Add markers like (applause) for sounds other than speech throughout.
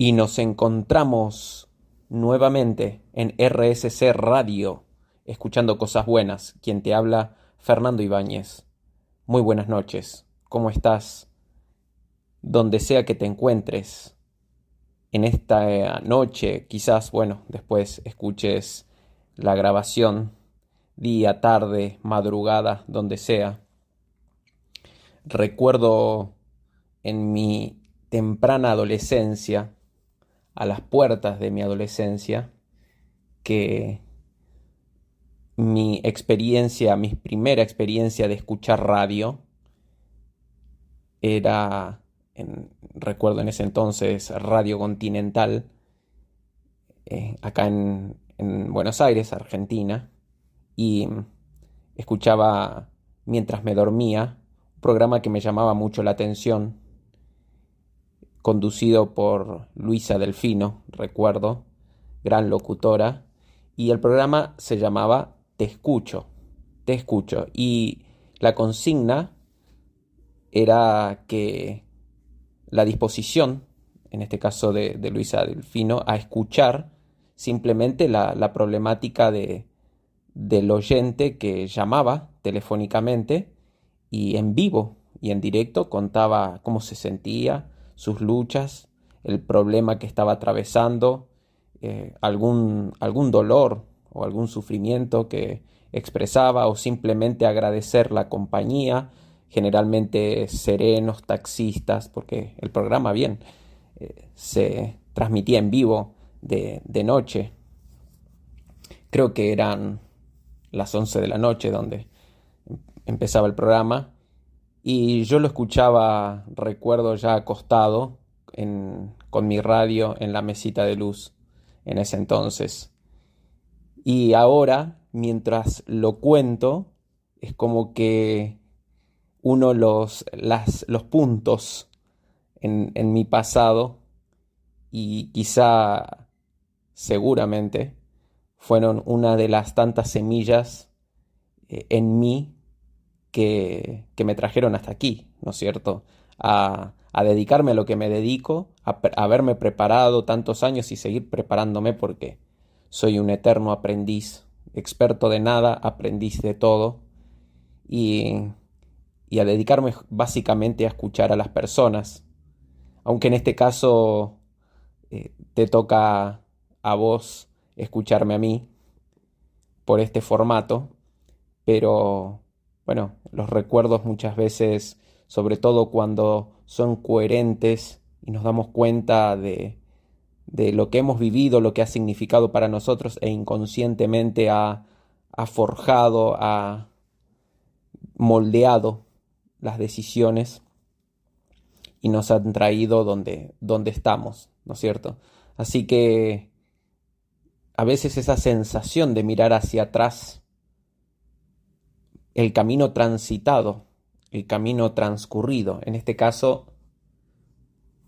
Y nos encontramos nuevamente en RSC Radio, escuchando cosas buenas. Quien te habla, Fernando Ibáñez. Muy buenas noches. ¿Cómo estás? Donde sea que te encuentres en esta eh, noche, quizás, bueno, después escuches la grabación, día, tarde, madrugada, donde sea. Recuerdo en mi temprana adolescencia, a las puertas de mi adolescencia que mi experiencia, mi primera experiencia de escuchar radio era, recuerdo en ese entonces, Radio Continental, eh, acá en, en Buenos Aires, Argentina, y escuchaba mientras me dormía un programa que me llamaba mucho la atención conducido por Luisa Delfino, recuerdo, gran locutora, y el programa se llamaba Te escucho, te escucho, y la consigna era que la disposición, en este caso de, Luisa Delfino, a escuchar simplemente la, la problemática de, del oyente que llamaba telefónicamente y en vivo y en directo contaba cómo se sentía, sus luchas, el problema que estaba atravesando, eh, algún, algún dolor o algún sufrimiento que expresaba o simplemente agradecer la compañía, generalmente serenos, taxistas, porque el programa bien eh, se transmitía en vivo de, de noche. Creo que eran las 11 de la noche donde empezaba el programa y yo lo escuchaba, recuerdo ya acostado con mi radio en la mesita de luz en ese entonces. Y ahora, mientras lo cuento, es como que uno los, las, los puntos en, en mi pasado y quizá seguramente fueron una de las tantas semillas eh, en mí que, me trajeron hasta aquí, ¿no es cierto? A, dedicarme a lo que me dedico, a, haberme preparado tantos años y seguir preparándome porque soy un eterno aprendiz, experto de nada, aprendiz de todo, y, y a dedicarme básicamente a escuchar a las personas, aunque en este caso eh, te toca a vos escucharme a mí por este formato, pero bueno, los recuerdos muchas veces, sobre todo cuando son coherentes y nos damos cuenta de, de lo que hemos vivido, lo que ha significado para nosotros e inconscientemente ha, forjado, ha moldeado las decisiones y nos han traído donde, donde estamos, ¿no es cierto? Así que a veces esa sensación de mirar hacia atrás el camino transitado, el camino transcurrido. En este caso,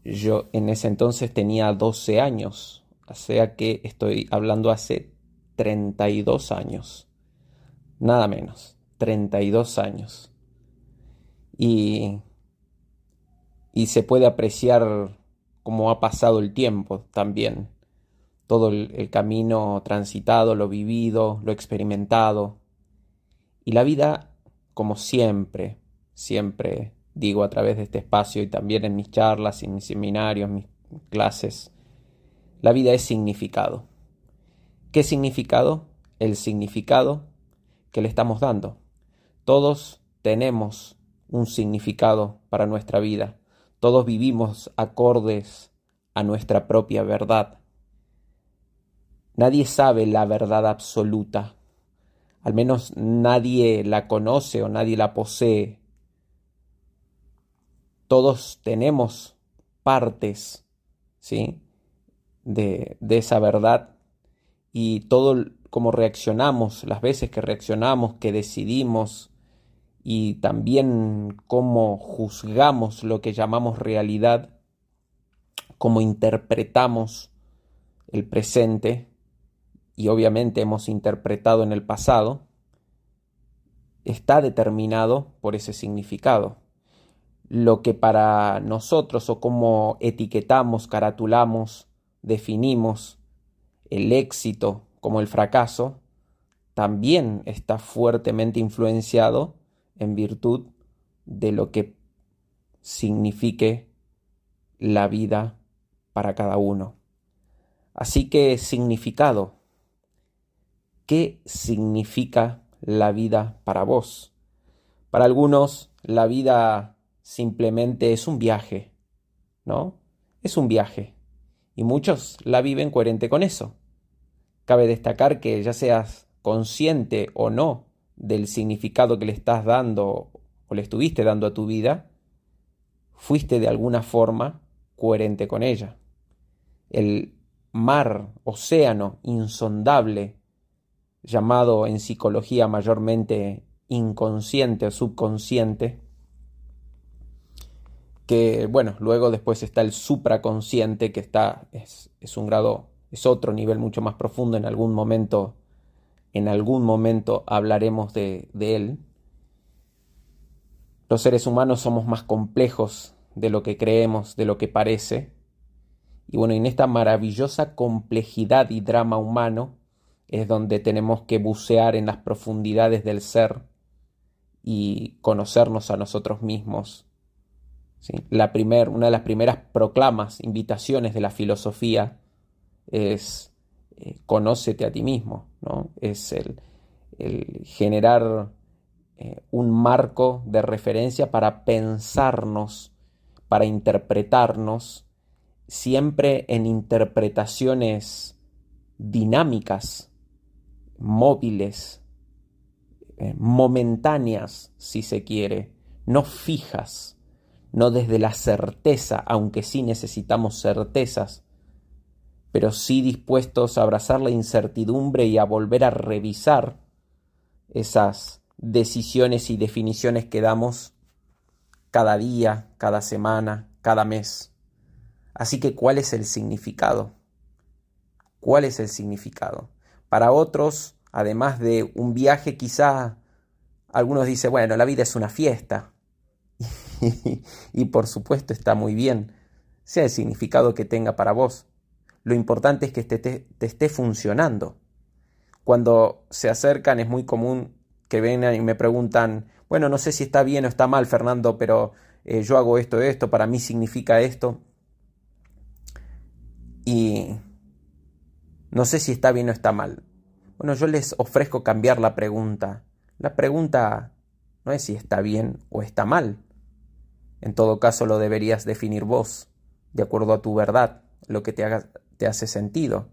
yo en ese entonces tenía 12 años, o sea que estoy hablando hace 32 años, nada menos, 32 años. Y, y se puede apreciar cómo ha pasado el tiempo también, todo el camino transitado, lo vivido, lo experimentado, y la vida, como siempre, siempre digo a través de este espacio y también en mis charlas, en mis seminarios, mis clases, la vida es significado. ¿Qué significado? El significado que le estamos dando. Todos tenemos un significado para nuestra vida. Todos vivimos acordes a nuestra propia verdad. Nadie sabe la verdad absoluta al menos nadie la conoce o nadie la posee. Todos tenemos partes, ¿sí? De, esa verdad y todo como reaccionamos, las veces que reaccionamos, que decidimos y también cómo juzgamos lo que llamamos realidad, cómo interpretamos el presente, y obviamente hemos interpretado en el pasado, está determinado por ese significado. lo que para nosotros o cómo etiquetamos, caratulamos, definimos el éxito como el fracaso, también está fuertemente influenciado en virtud de lo que signifique la vida para cada uno. Así que significado. ¿Qué significa la vida para vos? Para algunos la vida simplemente es un viaje, ¿no? Es un viaje. Y muchos la viven coherente con eso. Cabe destacar que ya seas consciente o no del significado que le estás dando o le estuviste dando a tu vida, fuiste de alguna forma coherente con ella. El mar, océano insondable, llamado en psicología mayormente inconsciente o subconsciente, que bueno, luego después está el supraconsciente, que está, es, es un grado, es otro nivel mucho más profundo, en algún momento, en algún momento hablaremos de, de él. Los seres humanos somos más complejos de lo que creemos, de lo que parece. Y bueno, en esta maravillosa complejidad y drama humano es donde tenemos que bucear en las profundidades del ser y conocernos a nosotros mismos. La primer, una de las primeras proclamas, invitaciones de la filosofía es eh, conócete a ti mismo, ¿no? es el, el generar eh, un marco de referencia para pensarnos, para interpretarnos, siempre en interpretaciones dinámicas, móviles, eh, momentáneas, si se quiere, no fijas, no desde la certeza, aunque sí necesitamos certezas, pero sí dispuestos a abrazar la incertidumbre y a volver a revisar esas decisiones y definiciones que damos cada día, cada semana, cada mes. Así que, ¿cuál es el significado? ¿Cuál es el significado? Para otros, además de un viaje, quizá algunos dicen, bueno, la vida es una fiesta. (laughs) y por supuesto está muy bien, sea el significado que tenga para vos. Lo importante es que te, te, esté funcionando. Cuando se acercan es muy común que vengan y me preguntan, bueno, no sé si está bien o está mal, Fernando, pero eh, yo hago esto, esto, para mí significa esto. Y no sé si está bien o está mal. Bueno, yo les ofrezco cambiar la pregunta. La pregunta no es si está bien o está mal. En todo caso lo deberías definir vos, de acuerdo a tu verdad, lo que te, haga, te hace sentido,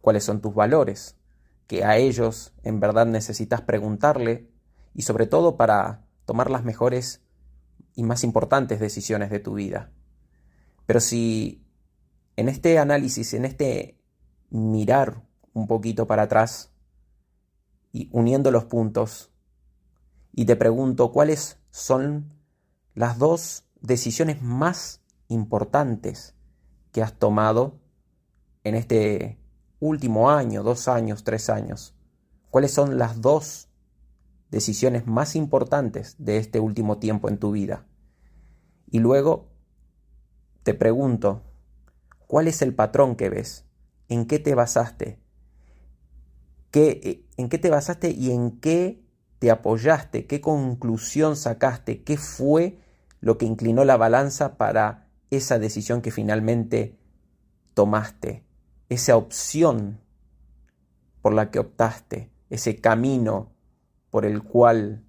cuáles son tus valores, que a ellos en verdad necesitas preguntarle y sobre todo para tomar las mejores y más importantes decisiones de tu vida. Pero si en este análisis, en este mirar un poquito para atrás y uniendo los puntos, y te pregunto cuáles son las dos decisiones más importantes que has tomado en este último año, dos años, tres años? ¿Cuáles son las dos decisiones más importantes de este último tiempo en tu vida? Y luego te pregunto, ¿cuál es el patrón que ves? ¿En qué te basaste? ¿Qué, ¿En qué te basaste y en qué te apoyaste? ¿Qué conclusión sacaste? ¿Qué fue lo que inclinó la balanza para esa decisión que finalmente tomaste? esa opción por la que optaste, ese camino por el cual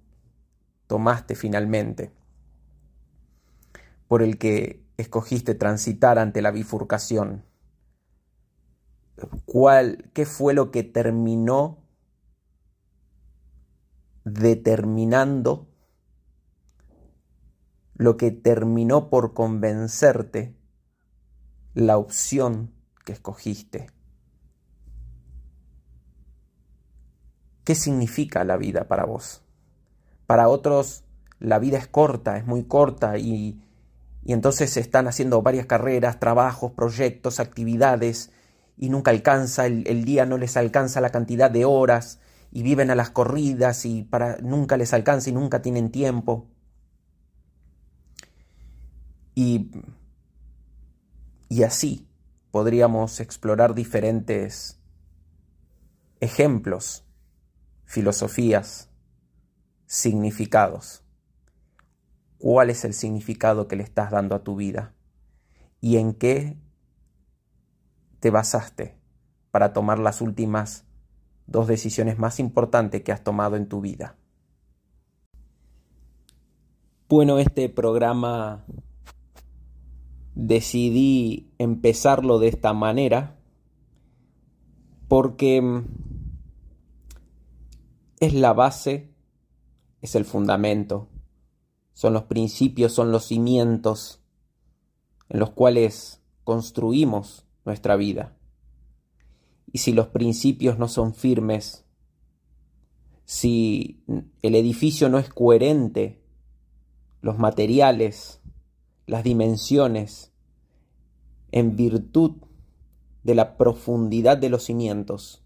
tomaste finalmente, por el que escogiste transitar ante la bifurcación. ¿Cuál, ¿Qué fue lo que terminó determinando, lo que terminó por convencerte la opción que escogiste. ¿Qué significa la vida para vos? Para otros la vida es corta, es muy corta y, y entonces están haciendo varias carreras, trabajos, proyectos, actividades y nunca alcanza, el, el, día no les alcanza la cantidad de horas y viven a las corridas y para, nunca les alcanza y nunca tienen tiempo. Y, y así podríamos explorar diferentes ejemplos, filosofías, significados. ¿Cuál es el significado que le estás dando a tu vida? ¿Y en qué te basaste para tomar las últimas dos decisiones más importantes que has tomado en tu vida? Bueno, este programa decidí empezarlo de esta manera porque mm, es la base, es el fundamento, son los principios, son los cimientos en los cuales construimos nuestra vida. Y si los principios no son firmes, si el edificio no es coherente, los materiales, las dimensiones, en virtud de la profundidad de los cimientos,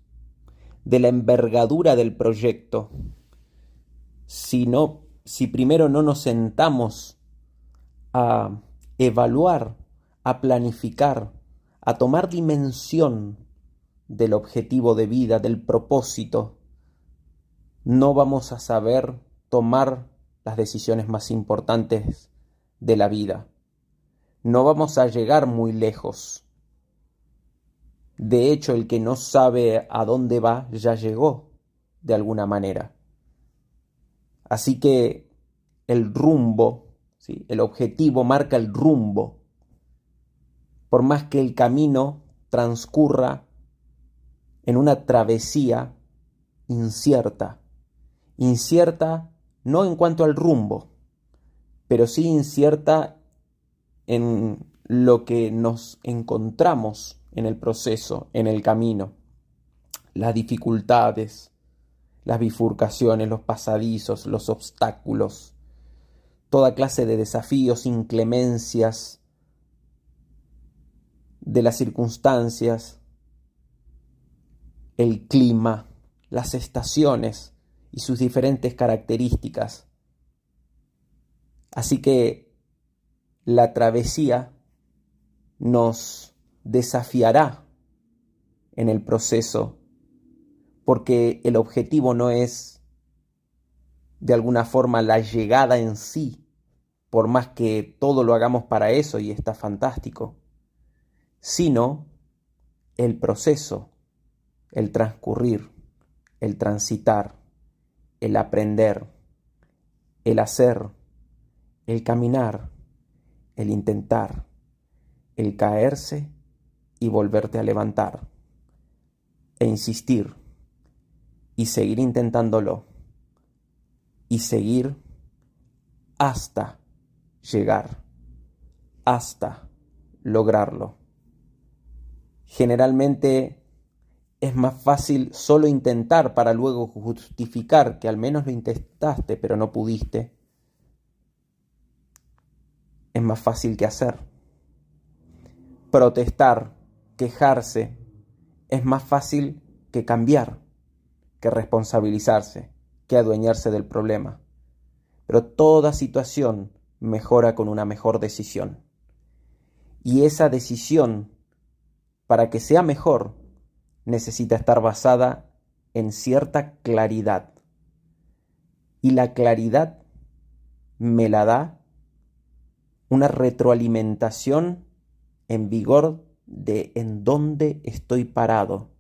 de la envergadura del proyecto, si, si primero no nos sentamos a evaluar, a planificar, a tomar dimensión del objetivo de vida, del propósito, no vamos a saber tomar las decisiones más importantes de la vida no vamos a llegar muy lejos. De hecho, el que no sabe a dónde va ya llegó, de alguna manera. Así que el rumbo, ¿sí? el objetivo marca el rumbo. Por más que el camino transcurra en una travesía incierta. Incierta no en cuanto al rumbo, pero sí incierta en lo que nos encontramos en el proceso, en el camino, las dificultades, las bifurcaciones, los pasadizos, los obstáculos, toda clase de desafíos, inclemencias de las circunstancias, el clima, las estaciones y sus diferentes características. Así que la travesía nos desafiará en el proceso, porque el objetivo no es de alguna forma la llegada en sí, por más que todo lo hagamos para eso y está fantástico, sino el proceso, el transcurrir, el transitar, el aprender, el hacer, el caminar, el intentar, el caerse y volverte a levantar, e insistir, y seguir intentándolo, y seguir hasta llegar, hasta lograrlo. Generalmente es más fácil solo intentar para luego justificar que al menos lo intentaste pero no pudiste es más fácil que hacer. Protestar, quejarse, es más fácil que cambiar, que responsabilizarse, que adueñarse del problema. Pero toda situación mejora con una mejor decisión. Y esa decisión, para que sea mejor, necesita estar basada en cierta claridad. Y la claridad me la da una retroalimentación en vigor de en dónde estoy parado,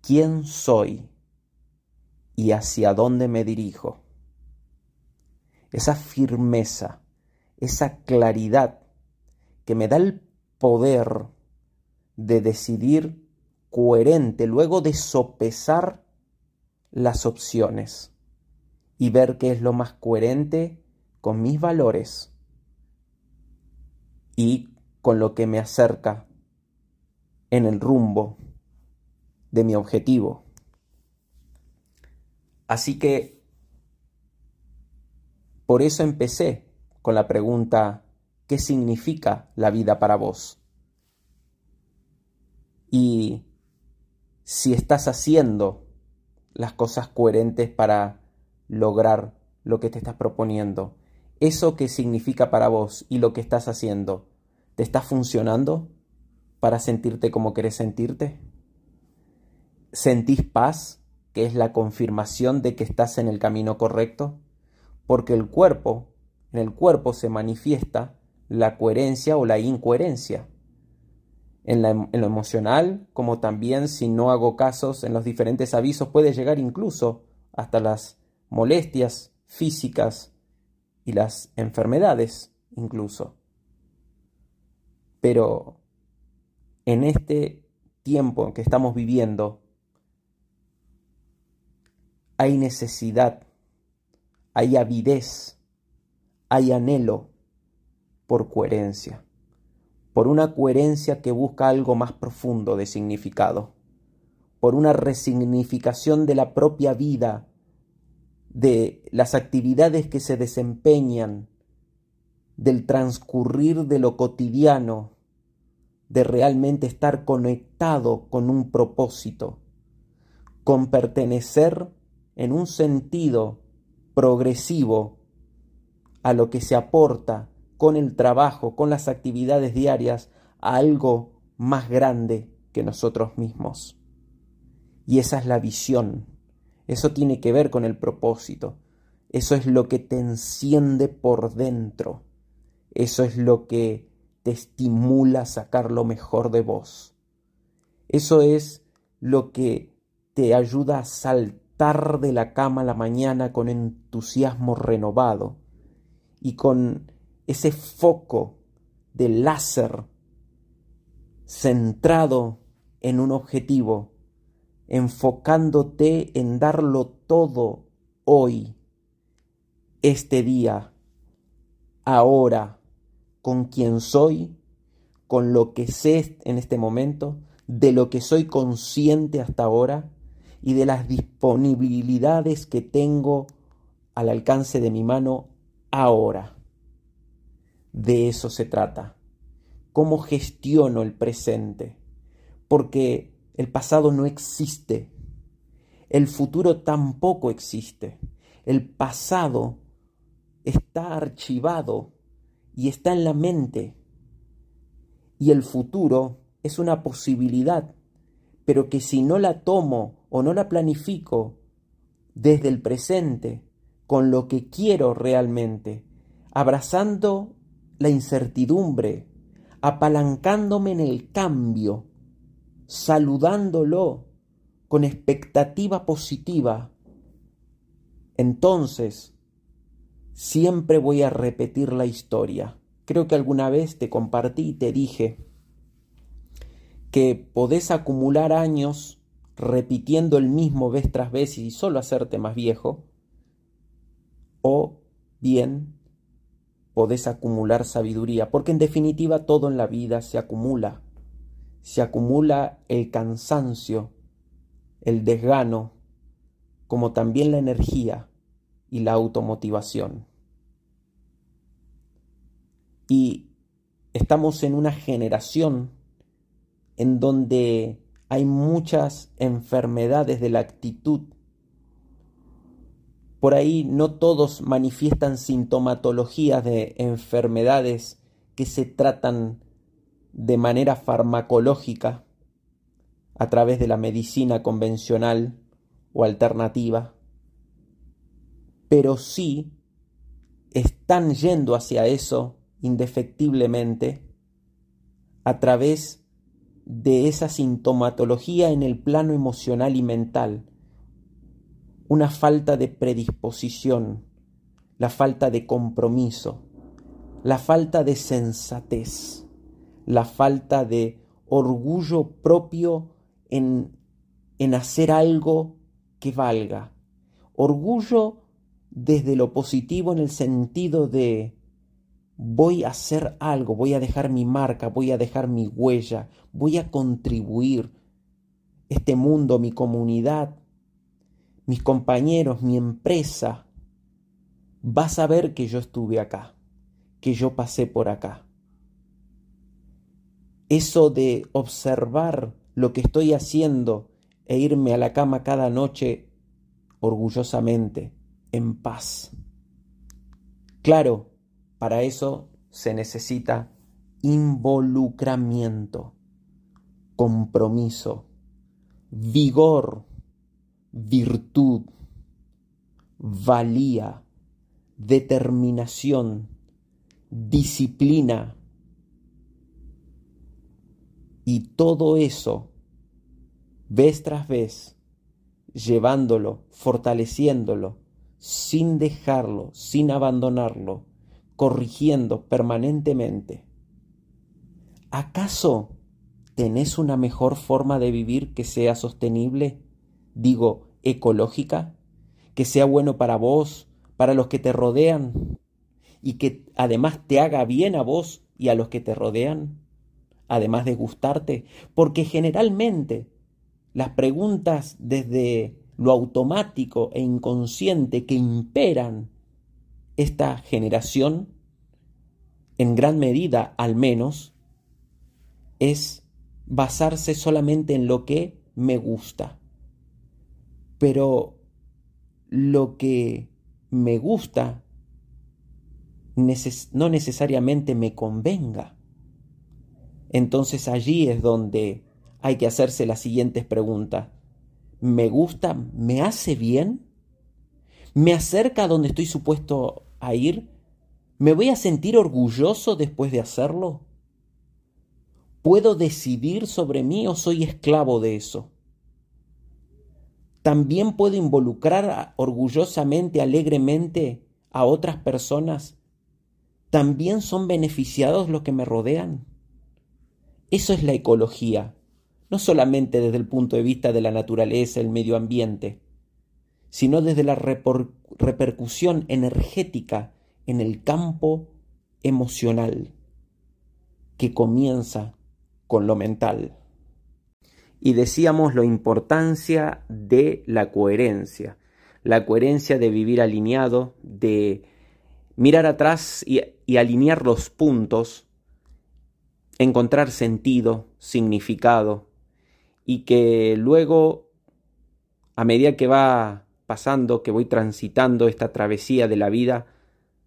quién soy y hacia dónde me dirijo. Esa firmeza, esa claridad que me da el poder de decidir coherente luego de sopesar las opciones y ver qué es lo más coherente con mis valores y con lo que me acerca en el rumbo de mi objetivo. Así que por eso empecé con la pregunta, ¿qué significa la vida para vos? Y si estás haciendo las cosas coherentes para lograr lo que te estás proponiendo, ¿Eso qué significa para vos y lo que estás haciendo? ¿Te está funcionando para sentirte como querés sentirte? ¿Sentís paz, que es la confirmación de que estás en el camino correcto? Porque el cuerpo, en el cuerpo se manifiesta la coherencia o la incoherencia. En, lo emocional, como también si no hago casos en los diferentes avisos, puede llegar incluso hasta las molestias físicas y las enfermedades incluso. Pero en este tiempo que estamos viviendo, hay necesidad, hay avidez, hay anhelo por coherencia, por una coherencia que busca algo más profundo de significado, por una resignificación de la propia vida, de las actividades que se desempeñan, del transcurrir de lo cotidiano, de realmente estar conectado con un propósito, con pertenecer en un sentido progresivo a lo que se aporta con el trabajo, con las actividades diarias, a algo más grande que nosotros mismos. Y esa es la visión. Eso tiene que ver con el propósito. Eso es lo que te enciende por dentro. Eso es lo que te estimula a sacar lo mejor de vos. Eso es lo que te ayuda a saltar de la cama a la mañana con entusiasmo renovado y con ese foco de láser centrado en un objetivo, enfocándote en darlo todo hoy, este día, ahora con quien soy, con lo que sé en este momento, de lo que soy consciente hasta ahora y de las disponibilidades que tengo al alcance de mi mano ahora. De eso se trata. ¿Cómo gestiono el presente? Porque el pasado no existe. El futuro tampoco existe. El pasado está archivado y está en la mente. Y el futuro es una posibilidad, pero que si no la tomo o no la planifico desde el presente, con lo que quiero realmente, abrazando la incertidumbre, apalancándome en el cambio, saludándolo con expectativa positiva, entonces siempre voy a repetir la historia. Creo que alguna vez te compartí y te dije que podés acumular años repitiendo el mismo vez tras vez y solo hacerte más viejo, o bien podés acumular sabiduría, porque en definitiva todo en la vida se acumula. Se acumula el cansancio, el desgano, como también la energía y la automotivación. Y estamos en una generación en donde hay muchas enfermedades de la actitud. Por ahí no todos manifiestan sintomatologías de enfermedades que se tratan de manera farmacológica a través de la medicina convencional o alternativa pero sí están yendo hacia eso indefectiblemente a través de esa sintomatología en el plano emocional y mental, una falta de predisposición, la falta de compromiso, la falta de sensatez, la falta de orgullo propio en, en hacer algo que valga, orgullo desde lo positivo en el sentido de voy a hacer algo, voy a dejar mi marca, voy a dejar mi huella, voy a contribuir. Este mundo, mi comunidad, mis compañeros, mi empresa, va a saber que yo estuve acá, que yo pasé por acá. Eso de observar lo que estoy haciendo e irme a la cama cada noche orgullosamente en paz. Claro, Para eso se necesita involucramiento, compromiso, vigor, virtud, valía, determinación, disciplina. Y todo eso, vez tras vez, llevándolo, fortaleciéndolo, sin dejarlo, sin abandonarlo, corrigiendo permanentemente. ¿Acaso tenés una mejor forma de vivir que sea sostenible? Digo, ecológica, que sea bueno para vos, para los que te rodean y que además te haga bien a vos y a los que te rodean, además de gustarte, porque generalmente las preguntas desde lo automático e inconsciente que imperan esta generación, en gran medida al menos, es basarse solamente en lo que me gusta. Pero lo que me gusta no necesariamente me convenga. Entonces allí es donde hay que hacerse las siguientes preguntas. ¿Me gusta? ¿Me hace bien? ¿Me acerca a donde estoy supuesto a ir? ¿Me voy a sentir orgulloso después de hacerlo? ¿Puedo decidir sobre mí o soy esclavo de eso? ¿También puedo involucrar orgullosamente, alegremente a otras personas? ¿También son beneficiados los que me rodean? Eso es la ecología, no solamente desde el punto de vista de la naturaleza, el medio ambiente, sino desde la repercusión energética en el campo emocional, que comienza con lo mental. Y decíamos la importancia de la coherencia, la coherencia de vivir alineado, de mirar atrás y, alinear los puntos, encontrar sentido, significado, y que luego, a medida que va pasando, que voy transitando esta travesía de la vida,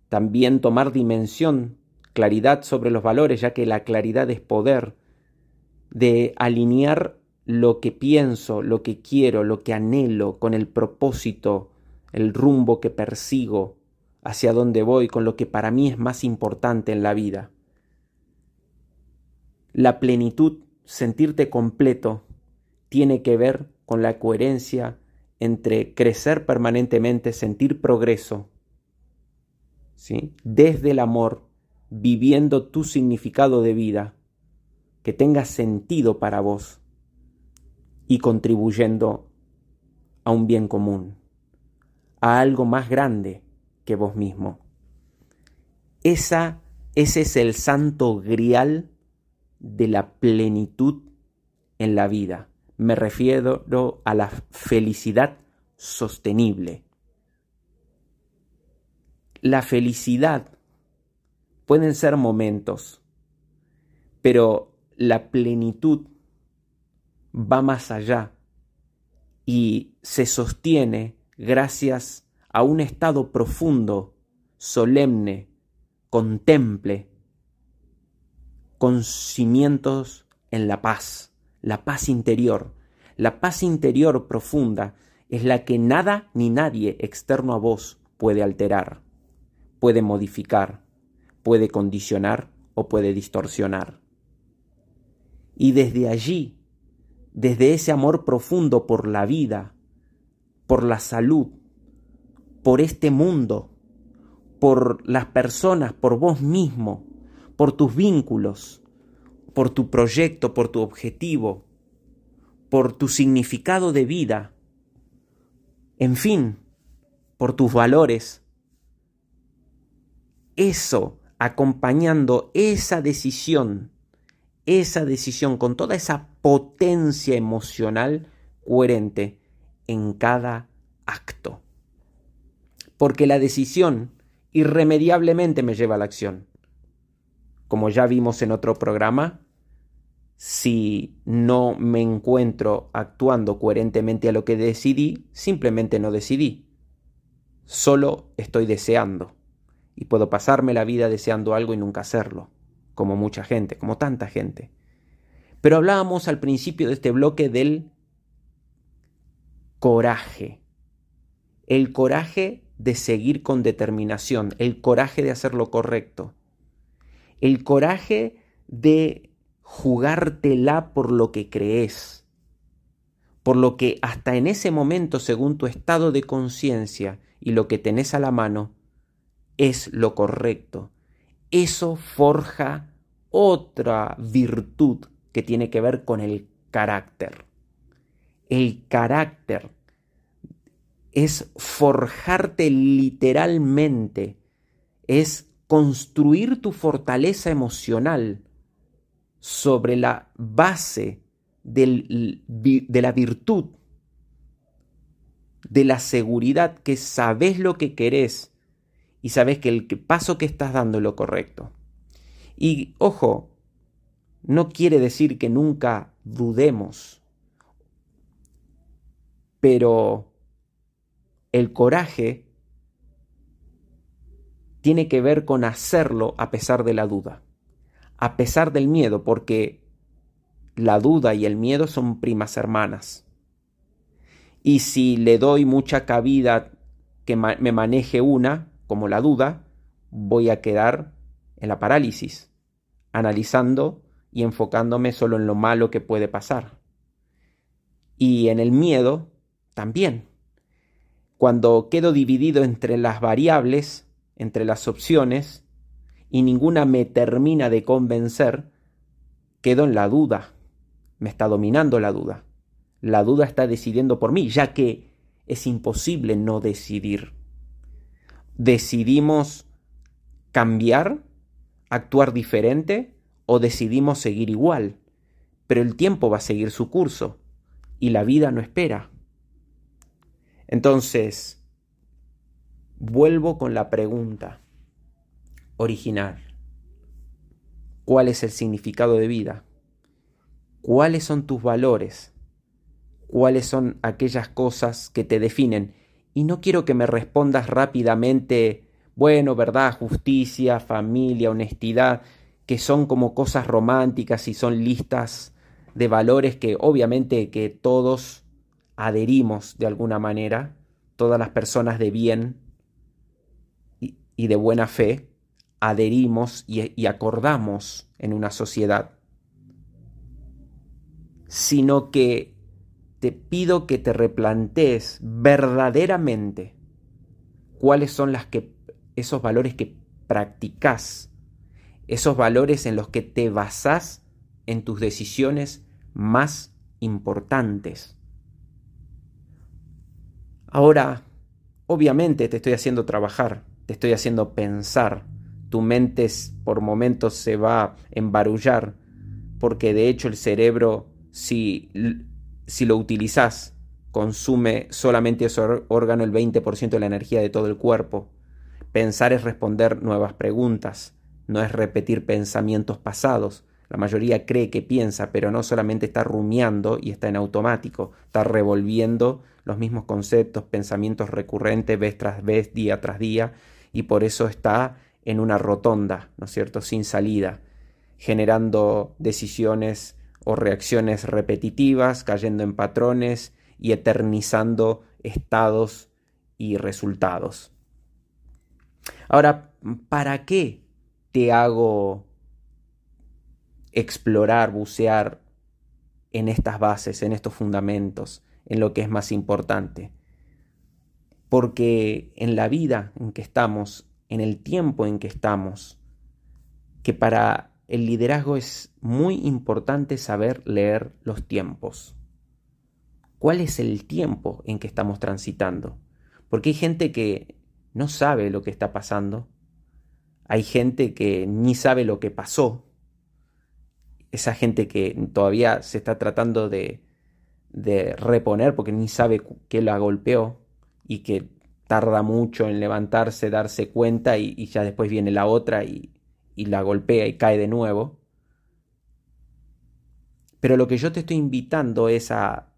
también tomar dimensión, claridad sobre los valores, ya que la claridad es poder, de alinear lo que pienso, lo que quiero, lo que anhelo, con el propósito, el rumbo que persigo, hacia dónde voy, con lo que para mí es más importante en la vida. La plenitud, sentirte completo, tiene que ver con la coherencia entre crecer permanentemente, sentir progreso, ¿sí? desde el amor, viviendo tu significado de vida, que tenga sentido para vos y contribuyendo a un bien común, a algo más grande que vos mismo. Esa, ese es el santo grial de la plenitud en la vida. Me refiero a la felicidad sostenible. La felicidad pueden ser momentos, pero la plenitud va más allá y se sostiene gracias a un estado profundo, solemne, contemple, con cimientos en la paz, la paz interior. La paz interior profunda es la que nada ni nadie externo a vos puede alterar, puede modificar, puede condicionar o puede distorsionar. Y desde allí, desde ese amor profundo por la vida, por la salud, por este mundo, por las personas, por vos mismo, por tus vínculos, por tu proyecto, por tu objetivo, por tu significado de vida, en fin, por tus valores. Eso, acompañando esa decisión esa decisión con toda esa potencia emocional coherente en cada acto. Porque la decisión irremediablemente me lleva a la acción. Como ya vimos en otro programa, si no me encuentro actuando coherentemente a lo que decidí, simplemente no decidí. Solo estoy deseando. y puedo pasarme la vida deseando algo y nunca hacerlo, como mucha gente, como tanta gente. Pero hablábamos al principio de este bloque del coraje, el coraje de seguir con determinación, el coraje de hacer lo correcto, el coraje de jugártela por lo que crees, por lo que hasta en ese momento, según tu estado de conciencia y lo que tenés a la mano, es lo correcto. Eso forja otra virtud que tiene que ver con el carácter. El carácter es forjarte literalmente, es construir tu fortaleza emocional sobre la base de la virtud, de la seguridad que sabes lo que querés y sabes que el paso que estás dando es lo correcto. Y ojo, no quiere decir que nunca dudemos, pero el coraje tiene que ver con hacerlo a pesar de la duda, a pesar del miedo, porque la duda y el miedo son primas hermanas. Y si le doy mucha cabida que me maneje una, como la duda, voy a quedar en la parálisis, analizando y enfocándome solo en lo malo que puede pasar. Y en el miedo también. Cuando quedo dividido entre las variables, entre las opciones, y ninguna me termina de convencer, quedo en la duda. Me está dominando la duda. La duda está decidiendo por mí, ya que es imposible no decidir decidimos cambiar, actuar diferente o decidimos seguir igual. Pero el tiempo va a seguir su curso y la vida no espera. Entonces, vuelvo con la pregunta original. ¿Cuál es el significado de vida? ¿Cuáles son tus valores? ¿Cuáles son aquellas cosas que te definen? Y no quiero que me respondas rápidamente, bueno, verdad, justicia, familia, honestidad, que son como cosas románticas y son listas de valores que obviamente que todos adherimos de alguna manera, todas las personas de bien y, de buena fe, adherimos y, y acordamos en una sociedad, sino que te pido que te replantees verdaderamente cuáles son las que, esos valores que practicas, esos valores en los que te basás en tus decisiones más importantes. Ahora, obviamente te estoy haciendo trabajar, te estoy haciendo pensar, tu mente por momentos se va a embarullar, porque de hecho el cerebro, si si lo utilizás, consume solamente ese órgano el 20% de la energía de todo el cuerpo. Pensar es responder nuevas preguntas, no es repetir pensamientos pasados. La mayoría cree que piensa, pero no solamente está rumiando y está en automático, está revolviendo los mismos conceptos, pensamientos recurrentes vez tras vez, día tras día, y por eso está en una rotonda, ¿no es cierto?, sin salida, generando decisiones o reacciones repetitivas, cayendo en patrones y eternizando estados y resultados. Ahora, ¿para qué te hago explorar, bucear en estas bases, en estos fundamentos, en lo que es más importante? Porque en la vida en que estamos, en el tiempo en que estamos, que para el liderazgo es muy importante saber leer los tiempos. ¿Cuál es el tiempo en que estamos transitando? Porque hay gente que no sabe lo que está pasando. Hay gente que ni sabe lo que pasó. Esa gente que todavía se está tratando de, de reponer porque ni sabe qué la golpeó y que tarda mucho en levantarse, darse cuenta y, y ya después viene la otra y, y la golpea y cae de nuevo. Pero lo que yo te estoy invitando es a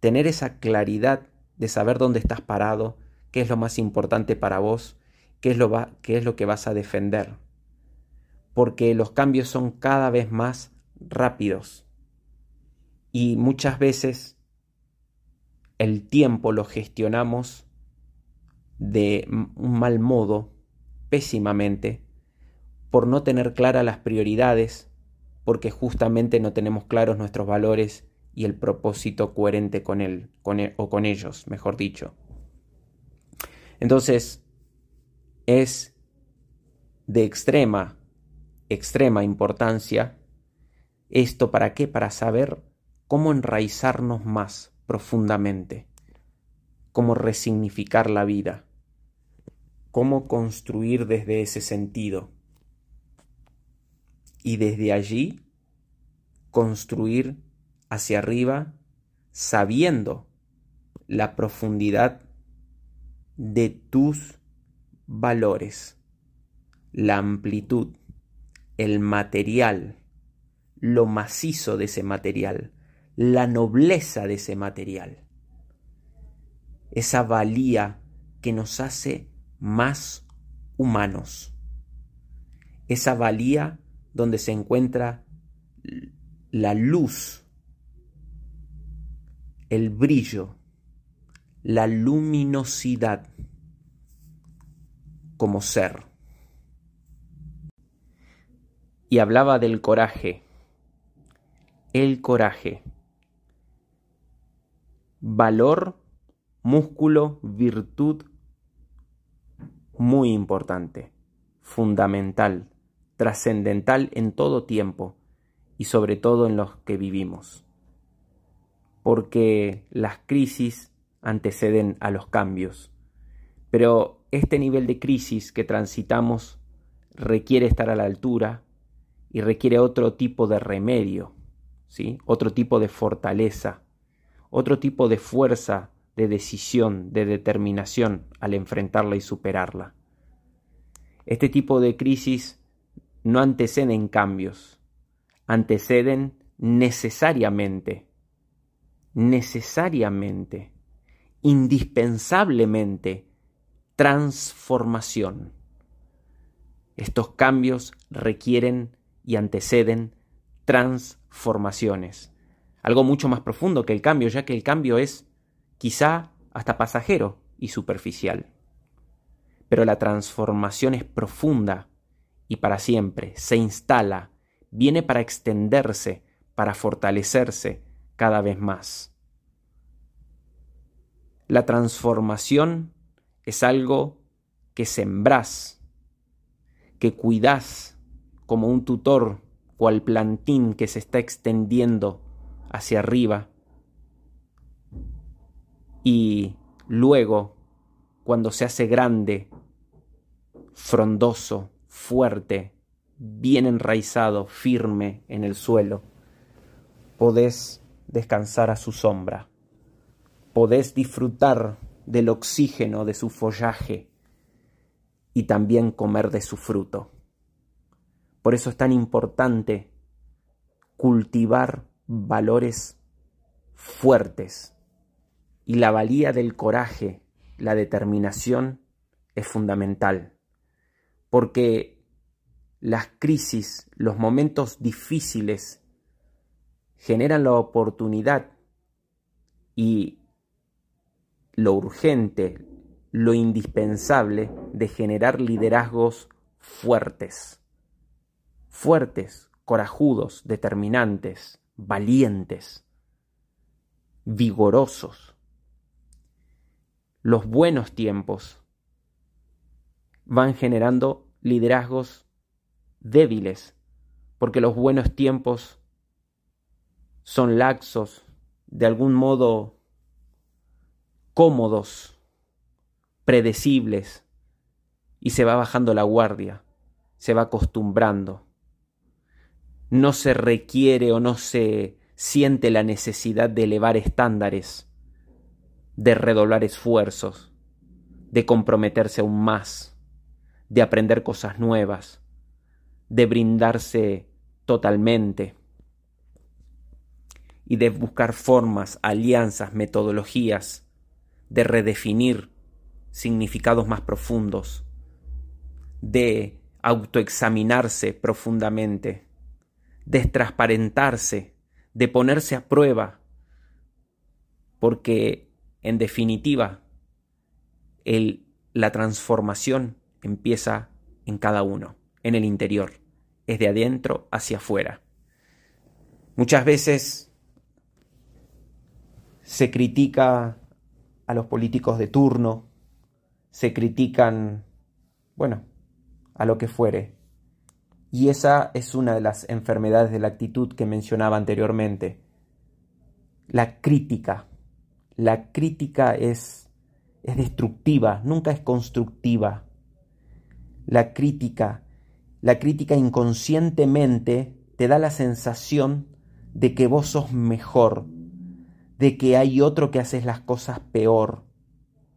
tener esa claridad de saber dónde estás parado, qué es lo más importante para vos qué es lo, qué es lo que vas a defender. Porque los cambios son cada vez más rápidos. Y muchas veces el tiempo lo gestionamos de un mal modo, pésimamente, por no tener claras las prioridades, porque justamente no tenemos claros nuestros valores y el propósito coherente con con él, o con ellos, mejor dicho. Entonces, es de extrema, extrema importancia esto para qué? Para saber cómo enraizarnos más profundamente, cómo resignificar la vida, cómo construir desde ese sentido y desde allí construir hacia arriba sabiendo la profundidad de tus valores, la amplitud, el material, lo macizo de ese material, la nobleza de ese material, esa valía que nos hace más humanos, esa valía donde se encuentra la luz, el brillo, la luminosidad como ser. Y hablaba del coraje, el coraje, valor, músculo, virtud, muy importante, fundamental, trascendental en todo tiempo y sobre todo en los que vivimos. Porque las crisis anteceden a los cambios. Pero este nivel de crisis que transitamos requiere estar a la altura y requiere otro tipo de remedio, ¿sí? otro tipo de fortaleza, otro tipo de fuerza, de decisión, de determinación al enfrentarla y superarla. Este tipo de crisis no anteceden cambios, anteceden necesariamente, necesariamente, indispensablemente, transformación. Estos cambios requieren y anteceden transformaciones algo mucho más profundo que el cambio, ya que el cambio es quizá hasta pasajero y superficial. Pero la transformación es profunda y para siempre, se instala, viene para extenderse, para fortalecerse cada vez más. La transformación es algo que sembrás, que cuidás como un tutor, cual plantín que se está extendiendo hacia arriba. Y luego, cuando se hace grande, frondoso, fuerte, bien enraizado, firme en el suelo, podés descansar a su sombra, podés disfrutar del oxígeno de su follaje y también comer de su fruto. Por eso es tan importante cultivar valores fuertes y la valía del coraje, la determinación es fundamental, porque las crisis, los momentos difíciles generan la oportunidad y lo urgente, lo indispensable de generar liderazgos fuertes, fuertes, corajudos, determinantes, valientes, vigorosos. Los buenos tiempos van generando liderazgos débiles, porque los buenos tiempos son laxos, de algún modo cómodos, predecibles, y se va bajando la guardia, se va acostumbrando. No se requiere o no se siente la necesidad de elevar estándares, de redoblar esfuerzos, de comprometerse aún más, de aprender cosas nuevas, de brindarse totalmente y de buscar formas, alianzas, metodologías, de redefinir significados más profundos, de autoexaminarse profundamente, de transparentarse, de ponerse a prueba, porque en definitiva el, la transformación empieza en cada uno, en el interior, es de adentro hacia afuera. Muchas veces se critica a los políticos de turno, se critican, bueno, a lo que fuere. Y esa es una de las enfermedades de la actitud que mencionaba anteriormente. La crítica. La crítica es, es destructiva, nunca es constructiva. La crítica, la crítica inconscientemente te da la sensación de que vos sos mejor, de que hay otro que haces las cosas peor.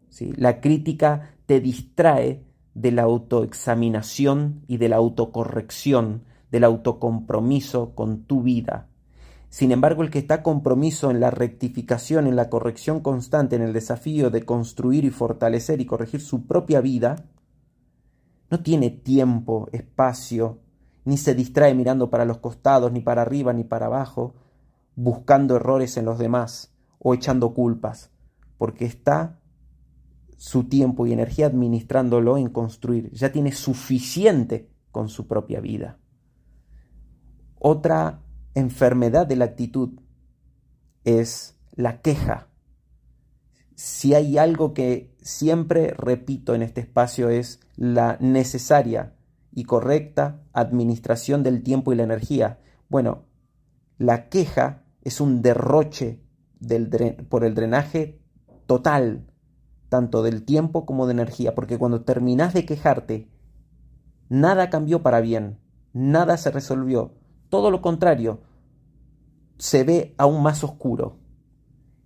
¿sí? La crítica te distrae de la autoexaminación y de la autocorrección, del autocompromiso con tu vida. Sin embargo, el que está compromiso en la rectificación, en la corrección constante, en el desafío de construir y fortalecer y corregir su propia vida, no tiene tiempo, espacio, ni se distrae mirando para los costados, ni para arriba, ni para abajo, buscando errores en los demás o echando culpas, porque está su tiempo y energía administrándolo en construir. Ya tiene suficiente con su propia vida. Otra enfermedad de la actitud es la queja. Si hay algo que siempre repito en este espacio es la necesaria y correcta administración del tiempo y la energía. Bueno, la queja es un derroche por el drenaje total tanto del tiempo como de energía, porque cuando terminas de quejarte, nada cambió para bien, nada se resolvió, todo lo contrario, se ve aún más oscuro.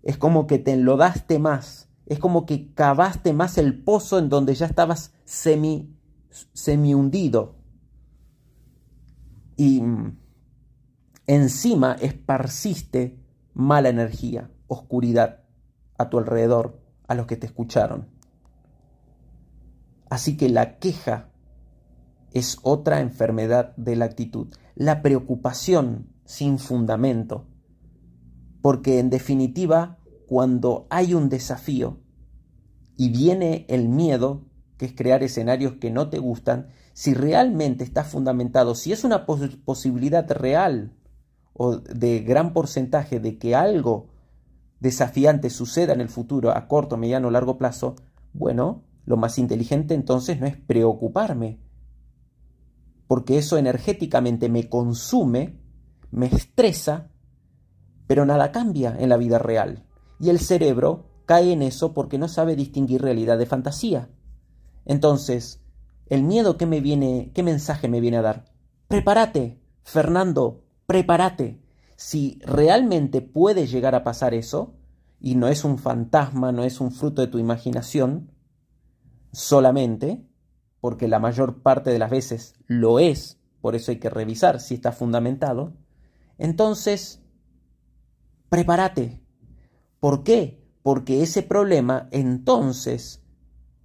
Es como que te enlodaste más, es como que cavaste más el pozo en donde ya estabas semi, semi hundido. Y mm, encima esparciste mala energía, oscuridad a tu alrededor a los que te escucharon. Así que la queja es otra enfermedad de la actitud. La preocupación sin fundamento. Porque en definitiva, cuando hay un desafío y viene el miedo, que es crear escenarios que no te gustan, si realmente está fundamentado, si es una posibilidad real o de gran porcentaje de que algo desafiante suceda en el futuro a corto, mediano o largo plazo, bueno, lo más inteligente entonces no es preocuparme, porque eso energéticamente me consume, me estresa, pero nada cambia en la vida real. Y el cerebro cae en eso porque no sabe distinguir realidad de fantasía. Entonces, el miedo que me viene, ¿qué mensaje me viene a dar? Prepárate, Fernando, prepárate si realmente puede llegar a pasar eso, y no es un fantasma, no es un fruto de tu imaginación, solamente, porque la mayor parte de las veces lo es, por eso hay que revisar si está fundamentado, entonces, prepárate. ¿Por qué? Porque ese problema entonces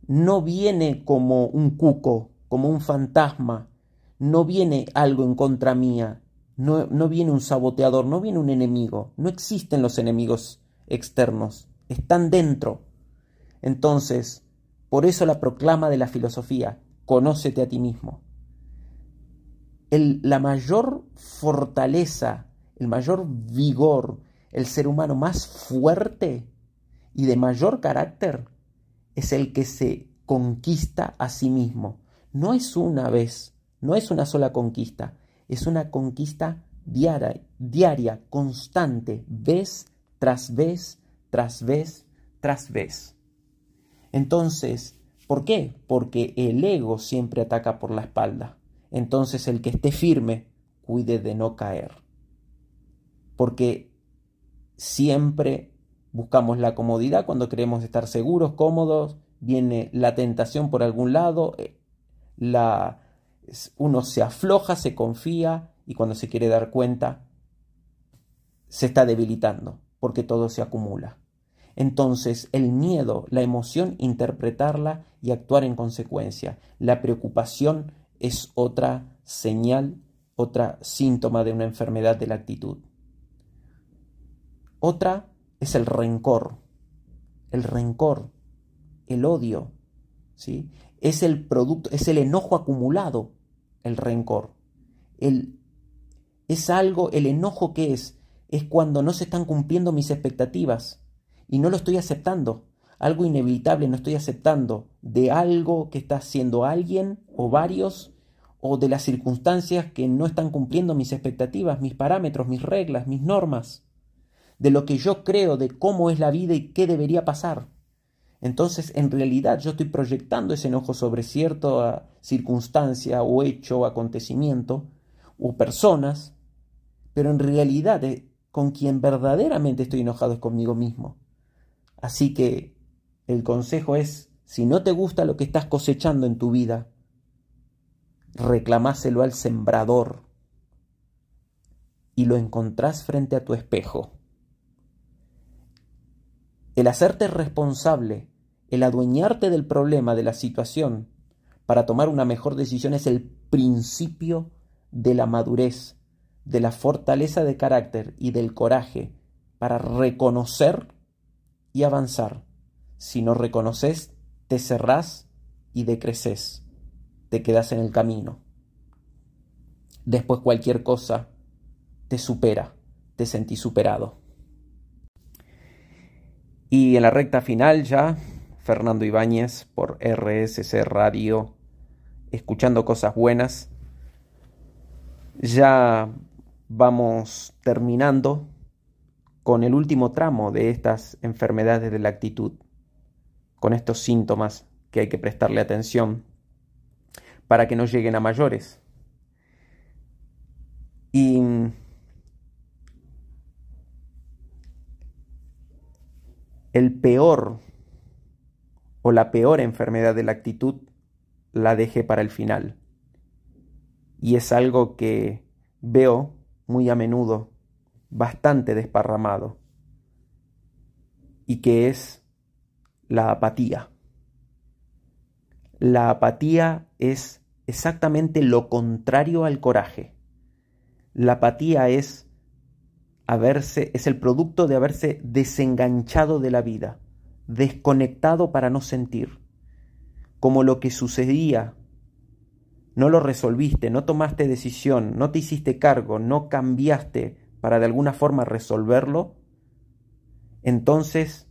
no viene como un cuco, como un fantasma, no viene algo en contra mía, no, viene un saboteador, no viene un enemigo, no existen los enemigos externos, están dentro. Entonces, por eso la proclama de la filosofía, conócete a ti mismo. La mayor fortaleza, el mayor vigor, el ser humano más fuerte y de mayor carácter es el que se conquista a sí mismo. No es una vez, no es una sola conquista, es una conquista diaria, diaria, constante, vez tras vez, tras vez, tras vez. Entonces, ¿por qué? Porque el ego siempre ataca por la espalda. Entonces el que esté firme, cuide de no caer. Porque siempre buscamos la comodidad cuando queremos estar seguros, cómodos, viene la tentación por algún lado, eh, la, uno se afloja, se confía y cuando se quiere dar cuenta se está debilitando porque todo se acumula. Entonces, el miedo, la emoción, interpretarla y actuar en consecuencia. La preocupación es otra señal, otra síntoma de una enfermedad de la actitud. Otra es el rencor. El rencor, el odio, ¿sí? Es el producto, es el enojo acumulado, el rencor. El, es algo, el enojo que es, es cuando no se están cumpliendo mis expectativas y no lo estoy aceptando. Algo inevitable no estoy aceptando de algo que está haciendo alguien o varios o de las circunstancias que no están cumpliendo mis expectativas, mis parámetros, mis reglas, mis normas, de lo que yo creo de cómo es la vida y qué debería pasar. Entonces, en realidad, yo estoy proyectando ese enojo sobre cierta circunstancia o hecho o acontecimiento o personas, pero en realidad eh, con quien verdaderamente estoy enojado es conmigo mismo. Así que el consejo es, si no te gusta lo que estás cosechando en tu vida, reclamáselo al sembrador y lo encontrás frente a tu espejo. El hacerte responsable, el adueñarte del problema, de la situación, para tomar una mejor decisión es el principio de la madurez, de la fortaleza de carácter y del coraje para reconocer y avanzar. Si no reconoces, te cerrás y decreces, te quedas en el camino. Después cualquier cosa te supera, te sentís superado. Y en la recta final ya, Fernando Ibáñez por RSC Radio, escuchando cosas buenas. Ya vamos terminando con el último tramo de estas enfermedades de la actitud, con estos síntomas que hay que prestarle atención para que no lleguen a mayores. Y el peor o la peor enfermedad de la actitud la dejé para el final. Y es algo que veo muy a menudo bastante desparramado y que es la apatía. La apatía es exactamente lo contrario al coraje. La apatía es haberse es el producto de haberse desenganchado de la vida, desconectado para no sentir, como lo que sucedía. No lo resolviste, no tomaste decisión, no te hiciste cargo, no cambiaste para de alguna forma resolverlo, entonces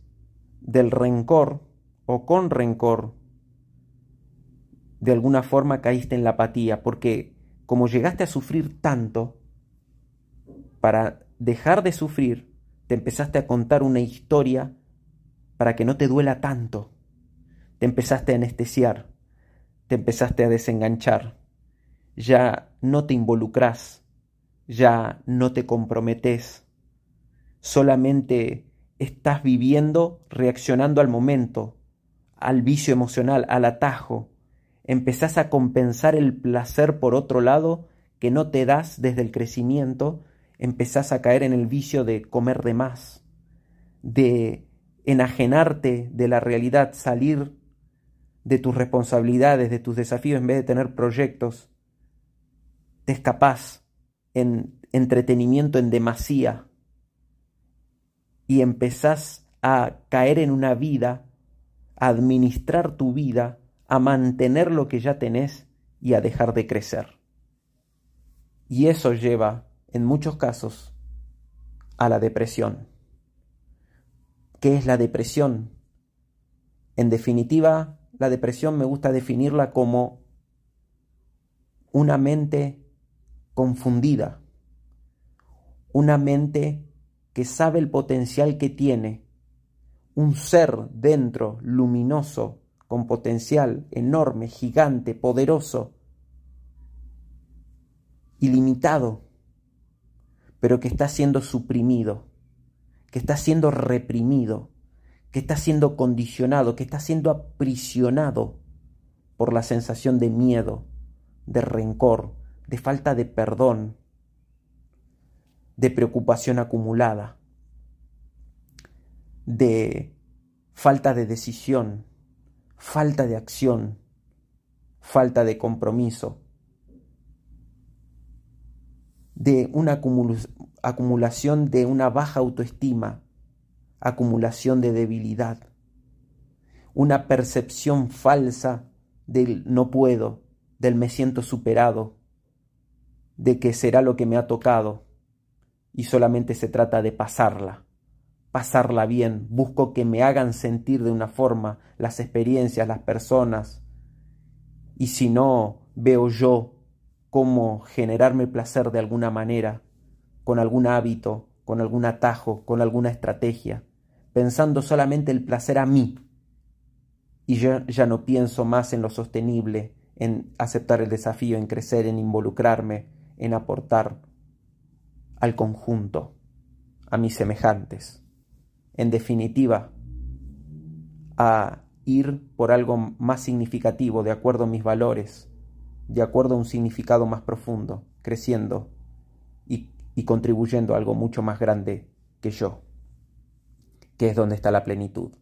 del rencor o con rencor, de alguna forma caíste en la apatía, porque como llegaste a sufrir tanto, para dejar de sufrir, te empezaste a contar una historia para que no te duela tanto. Te empezaste a anestesiar, te empezaste a desenganchar, ya no te involucras, ya no te comprometes, solamente estás viviendo reaccionando al momento, al vicio emocional, al atajo, empezás a compensar el placer por otro lado que no te das desde el crecimiento, empezás a caer en el vicio de comer de más, de enajenarte de la realidad, salir de tus responsabilidades, de tus desafíos, en vez de tener proyectos, te escapás en entretenimiento en demasía y empezás a caer en una vida, a administrar tu vida, a mantener lo que ya tenés y a dejar de crecer. Y eso lleva, en muchos casos, a la depresión. ¿Qué es la depresión? En definitiva, la depresión me gusta definirla como una mente confundida, una mente que sabe el potencial que tiene, un ser dentro luminoso, con potencial enorme, gigante, poderoso, ilimitado, pero que está siendo suprimido, que está siendo reprimido, que está siendo condicionado, que está siendo aprisionado por la sensación de miedo, de rencor, de falta de perdón, de preocupación acumulada. de falta de decisión, falta de acción, falta de compromiso, de una acumulación de una baja autoestima, acumulación de debilidad, una percepción falsa del no puedo, del me siento superado, de que será lo que me ha tocado y solamente se trata de pasarla, pasarla bien, busco que me hagan sentir de una forma las experiencias, las personas, y si no veo yo cómo generarme placer de alguna manera, con algún hábito, con algún atajo, con alguna estrategia, pensando solamente el placer a mí. Y yo ya no pienso más en lo sostenible, en aceptar el desafío, en crecer, en involucrarme, en aportar al conjunto, a mis semejantes. En definitiva, a ir por algo más significativo, de acuerdo a mis valores, de acuerdo a un significado más profundo, creciendo y, contribuyendo a algo mucho más grande que yo, que es donde está la plenitud.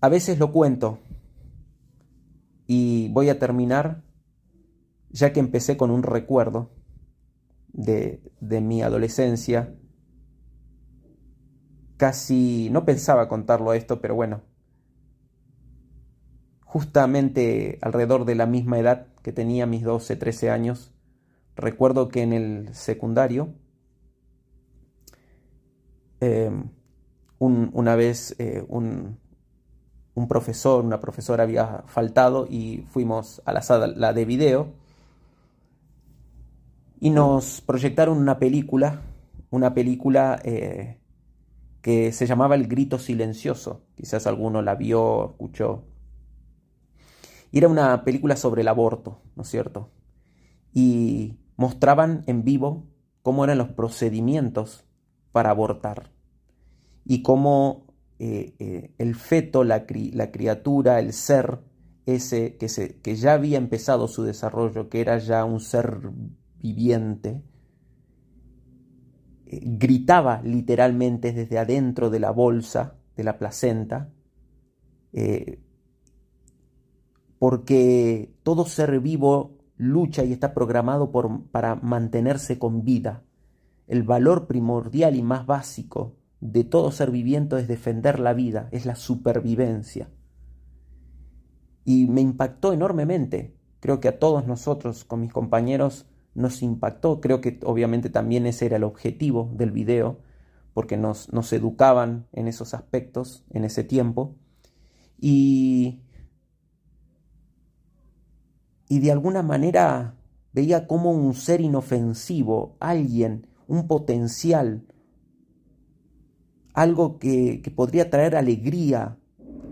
A veces lo cuento y voy a terminar ya que empecé con un recuerdo de, de mi adolescencia. Casi no pensaba contarlo esto, pero bueno, justamente alrededor de la misma edad que tenía mis 12, 13 años. Recuerdo que en el secundario, em, una vez eh, un, un, profesor, una profesora había faltado y fuimos a la sala de video y nos proyectaron una película, una película eh, que se llamaba El Grito Silencioso. Quizás alguno la vio, escuchó. Y era una película sobre el aborto, ¿no es cierto? Y mostraban en vivo cómo eran los procedimientos para abortar y cómo eh, eh, el feto, la, criatura, el ser, ese que, se, que ya había empezado su desarrollo, que era ya un ser viviente, eh, gritaba literalmente desde adentro de la bolsa, de la placenta, porque todo ser vivo lucha y está programado por, para mantenerse con vida. El valor primordial y más básico de todo ser viviente es defender la vida, es la supervivencia. Y me impactó enormemente. Creo que a todos nosotros, con mis compañeros, nos impactó. Creo que obviamente también ese era el objetivo del video, porque nos, nos educaban en esos aspectos en ese tiempo. Y y de alguna manera veía como un ser inofensivo, alguien, un potencial, algo que, que podría traer alegría,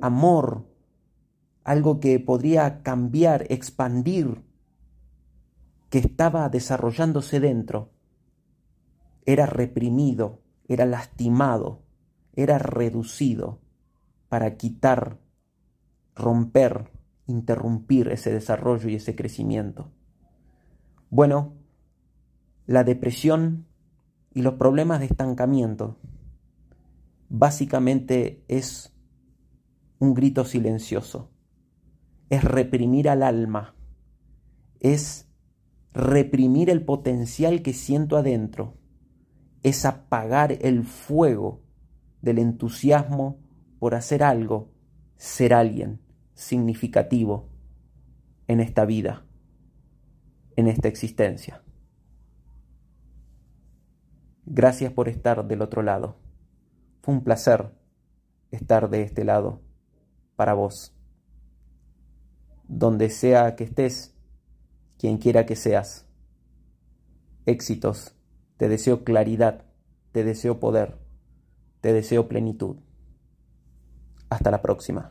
amor, algo que podría cambiar, expandir, que estaba desarrollándose dentro, era reprimido, era lastimado, era reducido para quitar, romper, interrumpir ese desarrollo y ese crecimiento. Bueno, la depresión y los problemas de estancamiento básicamente es un grito silencioso, es reprimir al alma, es reprimir el potencial que siento adentro, es apagar el fuego del entusiasmo por hacer algo, ser alguien significativo en esta vida, en esta existencia. Gracias por estar del otro lado. Fue un placer estar de este lado para vos. Donde sea que estés, quien quiera que seas. Éxitos. Te deseo claridad, te deseo poder, te deseo plenitud. Hasta la próxima.